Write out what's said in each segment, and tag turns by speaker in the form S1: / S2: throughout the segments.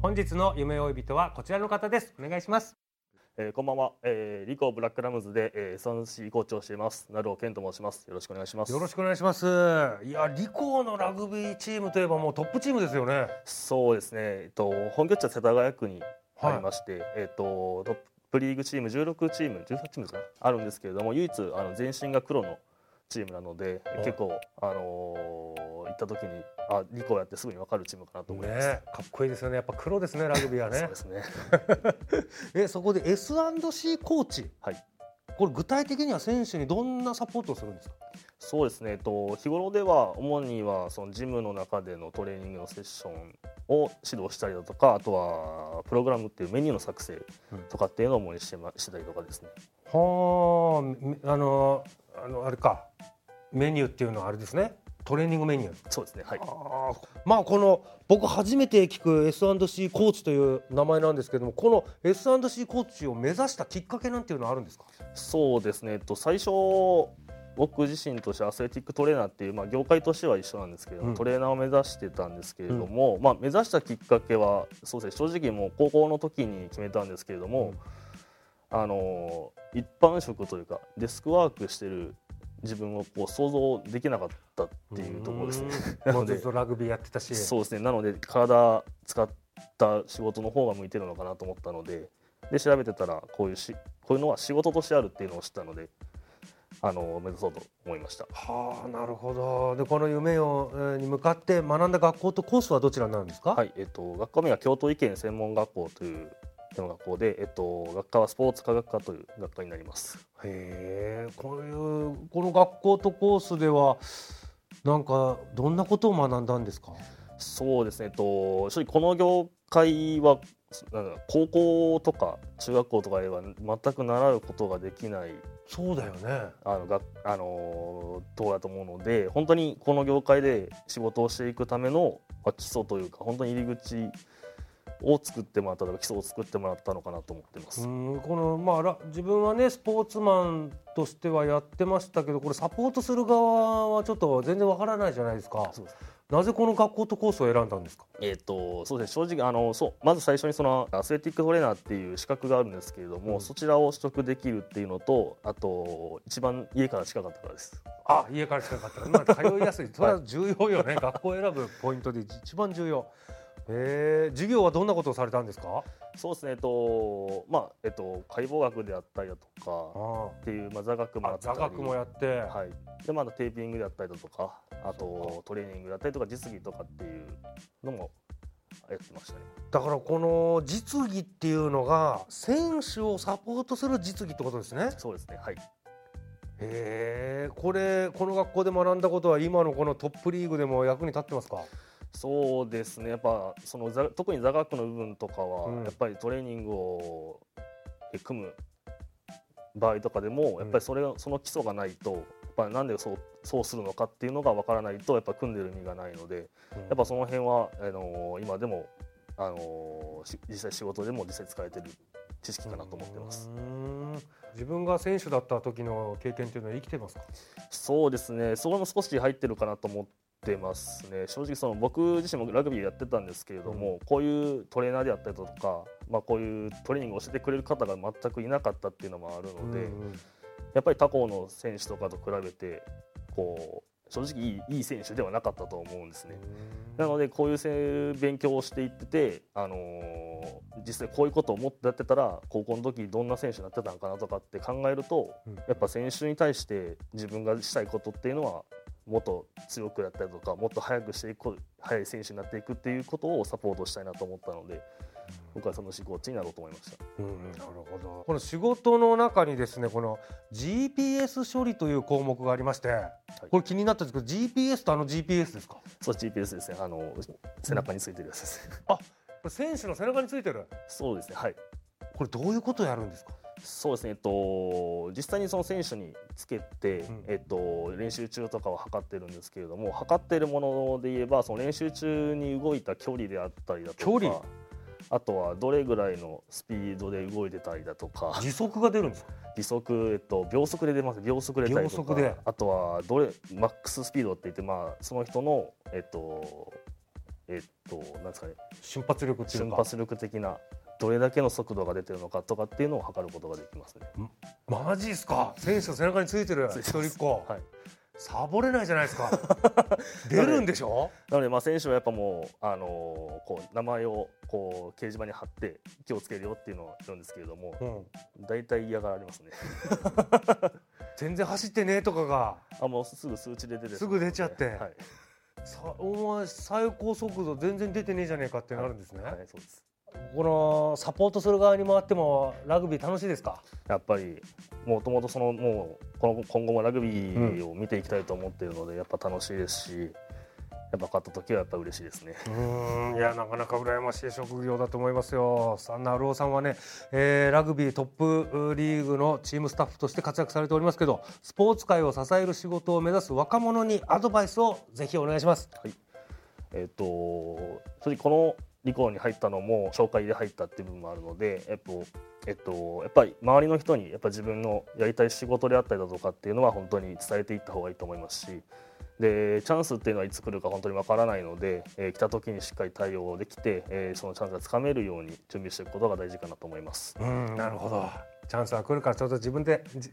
S1: 本日の夢追い人はこちらの方です。お願いします。
S2: えー、こんばんは、えー、リコブラックラムズで、えー、3C コーチをしています。成尾健と申します。よろしくお願いします。
S1: よろしくお願いします。いやリコのラグビーチームといえばもうトップチームですよね。
S2: そうですね。えっと本拠地は世田谷区にありまして、はい、えっとトップリーグチーム16チーム18チームですか？あるんですけれども唯一あの全身が黒のチームなので結構あのー、行った時にあリコやってすぐに分かるチームかなと思います、ね、
S1: かっこいいですよね。やっぱ黒ですねラグビーはね。
S2: そうですね。
S1: えそこで S&C コーチ。
S2: はい。
S1: これ具体的には選手にどんなサポートをするんですか？
S2: そうですね、えっと、日頃では主にはそのジムの中でのトレーニングのセッションを指導したりだとかあとはプログラムっていうメニューの作成とかっていうのを主にして,、ま、してたりとかですね。
S1: はああのあのあれか。メニューっていうのはあれですねトレーニングメニュー。
S2: そうですねはい。
S1: あまあこの僕初めて聞く S&C コーチという名前なんですけどもこの S&C コーチを目指したきっかけなんていうのはあるんですか？
S2: そうですね、えっと、最初僕自身としてアスレティックトレーナーっていう、まあ、業界としては一緒なんですけど、うん、トレーナーを目指してたんですけれども、うん、まあ、目指したきっかけはそうですね。正直もう高校の時に決めたんですけれども、うん、あの一般職というかデスクワークしてる自分をこう想像できなかったっていうところですね。
S1: なのでラグビーやってたし。
S2: そうですね。なので体使った仕事の方が向いてるのかなと思ったのでで調べてたらこういうしこういうのは仕事としてあるっていうのを知ったのであの目指そうと思いました。
S1: はあなるほど。でこの夢を、えー、に向かって学んだ学校とコースはどちらになるんですか？
S2: はいえっと学科名は京都医研専門学校というの学校で、えっと、学科はスポーツ科学科という学科になります。
S1: へえ、こういうこの学校とコースではなんかどんなことを学んだんですか？
S2: そうですね。えっと正直この業界はなんか高校とか中学校とかでは全く習うことができない
S1: そうだよね
S2: あのがあのところだと思うので本当にこの業界で仕事をしていくための、まあ、基礎というか本当に入り口を作ってもらったとか基礎を作ってもらったのかなと思ってます
S1: うんこの、まあ、自分はねスポーツマンとしてはやってましたけどこれサポートする側はちょっと全然わからないじゃないですか。そうですなぜこの学校とコースを選んだんですか？
S2: えっ、ー、とそうですね正直あのそうまず最初にそのアスレティックトレーナーっていう資格があるんですけれども、うん、そちらを取得できるっていうのとあと一番家から近かったからです。
S1: あ家から近かったまあ通いやすいそれは重要よね、はい、学校選ぶポイントで一番重要。えー、授業はどんなことをされたんですか？
S2: そうですね、えっとまあえっと、解剖学であったりだとかっていう、まあ、座学もやったり。
S1: 座学もやって、
S2: はい。でまあ、テーピングであったりだとかあとトレーニングだったりとか実技とかっていうのもやってましたね。
S1: だからこの実技っていうのが選手をサポートする実技ってことですね？
S2: そうですね。はい。
S1: へえこれこの学校で学んだことは今のこのトップリーグでも役に立ってますか？
S2: そうですね。やっぱその特に座学の部分とかは、うん、やっぱりトレーニングを組む場合とかでもやっぱりそれ、うん、その基礎がないとやっぱりなんでそうそうするのかっていうのがわからないとやっぱ組んでる意味がないので、うん、やっぱその辺はあの今でもあの実際仕事でも実際使えてる知識かなと思ってます。
S1: 自分が選手だった時の経験っていうのは生きてますか？
S2: そうですね。それも少し入ってるかなと思ってますね。正直その僕自身もラグビーやってたんですけれども、うん、こういうトレーナーであったりとか、まあ、こういうトレーニングを教えてくれる方が全くいなかったっていうのもあるので、うん、やっぱり他校の選手とかと比べてこう正直いいいい選手ではなかったと思うんですね。なのでこういうせ勉強をしていってて、あのー実際こういうことを思ってやってたら高校の時どんな選手になってたのかなとかって考えると、
S1: うん。
S2: やっぱ選手に対して自分がしたいことっていうのはもっと強くやったりとかもっと速くしていく速い選手になっていくっていうことをサポートしたいなと思ったので僕はそのコーチになろうと思いました。
S1: うん、なるほど。この仕事の中にですね、この GPS 処理という項目がありまして、これ気になったんですけど、GPS とあの GPS ですか？
S2: そう GPS ですねあの背中についてるやつですね。
S1: これ選手の背中についてる。
S2: そうですねはい
S1: これどういうことをやるんですか？
S2: そうですね、えっと、実際にその選手につけて、
S1: うん
S2: えっと、練習中とかは測ってるんですけれども測ってるもので言えばその練習中に動いた距離であったりだとか
S1: 距離？
S2: あとはどれぐらいのスピードで動いてたりだとか
S1: 時速が出るんですか？
S2: 時速、えっと、秒速で出ます秒速で出たりと
S1: 秒速で
S2: かあとはどれマックススピードって言って、まあ、その人のえっとえっとなんですかね
S1: 瞬発力。
S2: 瞬発力的などれだけの速度が出てるのかとかっていうのを測ることができますね。
S1: マジですか？選手の背中についてる。一人っ子。
S2: はい
S1: サボれないじゃないですか。出るんでしょ？
S2: なのでまあ選手はやっぱもうあのーこう名前をこう掲示板に貼って気をつけるよっていうのを言うんですけれども
S1: うん。
S2: 大体嫌がられますね。
S1: 全然走ってねえとかが。
S2: あもうすぐ数値で出て
S1: すぐ出ちゃって
S2: はい、
S1: さお前最高速度全然出てねえじゃねえかってなるんですね。
S2: はい、そうです。
S1: このサポートする側に回ってもラグビー楽しいですか？
S2: やっぱりもともとそのもうこの今後もラグビーを見ていきたいと思っているので、やっぱ楽しいですしやっぱ勝った時はやっぱ嬉しいですね。
S1: うーんいやなかなか羨ましい職業だと思いますよ。さあ成尾さんはね、えーラグビートップリーグのチームスタッフとして活躍されておりますけど、スポーツ界を支える仕事を目指す若者にアドバイスをぜひお願いします。
S2: えっと正直この理工に入ったのも紹介で入ったっていう部分もあるので、えっとえっと、やっぱり周りの人にやっぱ自分のやりたい仕事であったりだとかっていうのは本当に伝えていった方がいいと思いますしでチャンスっていうのはいつ来るか本当にわからないので、えー来た時にしっかり対応できて、えーそのチャンスがつかめるように準備していくことが大事かなと思います。
S1: うんなるほど。チャンスは来るからちょっと自分でじ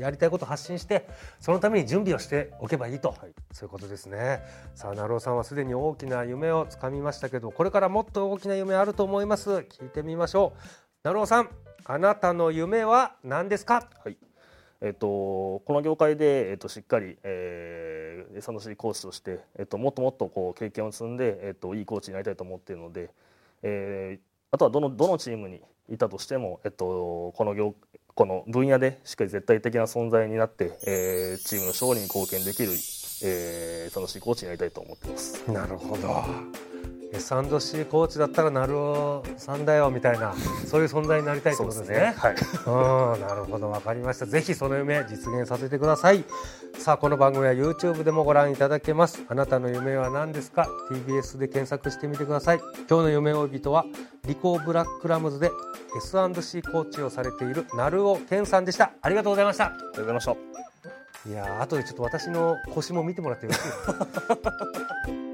S1: やりたいことを発信してそのために準備をしておけばいいと、そういうことですね。さあ成尾さんはすでに大きな夢をつかみましたけどこれからもっと大きな夢あると思います。聞いてみましょう。成尾さんあなたの夢は何ですか？
S2: はいえっと、この業界で、えっと、しっかり、えー、サンドシーコーチとして、えっと、もっともっとこう経験を積んで、えっと、いいコーチになりたいと思っているので、えーあとはどのどのチームにいたとしても、えっと、この業この分野でしっかり絶対的な存在になって、えーチームの勝利に貢献できる、えー、サンドシーコーチになりたいと思っています。
S1: なるほど S&C コーチだったら成尾さんだよみたいなそういう存在になりたいってことですね。
S2: はい。
S1: うんなるほど。わかりました。ぜひその夢実現させてください。さあこの番組は YouTube でもご覧いただけます。あなたの夢は何ですか？TBS で検索してみてください。今日の夢追い人はリコーブラックラムズで S&C コーチをされている成尾健さんでした。ありがとうございました。
S2: ありがとうございました。
S1: いやー後でちょっと私の腰も見てもらってよろしいですか？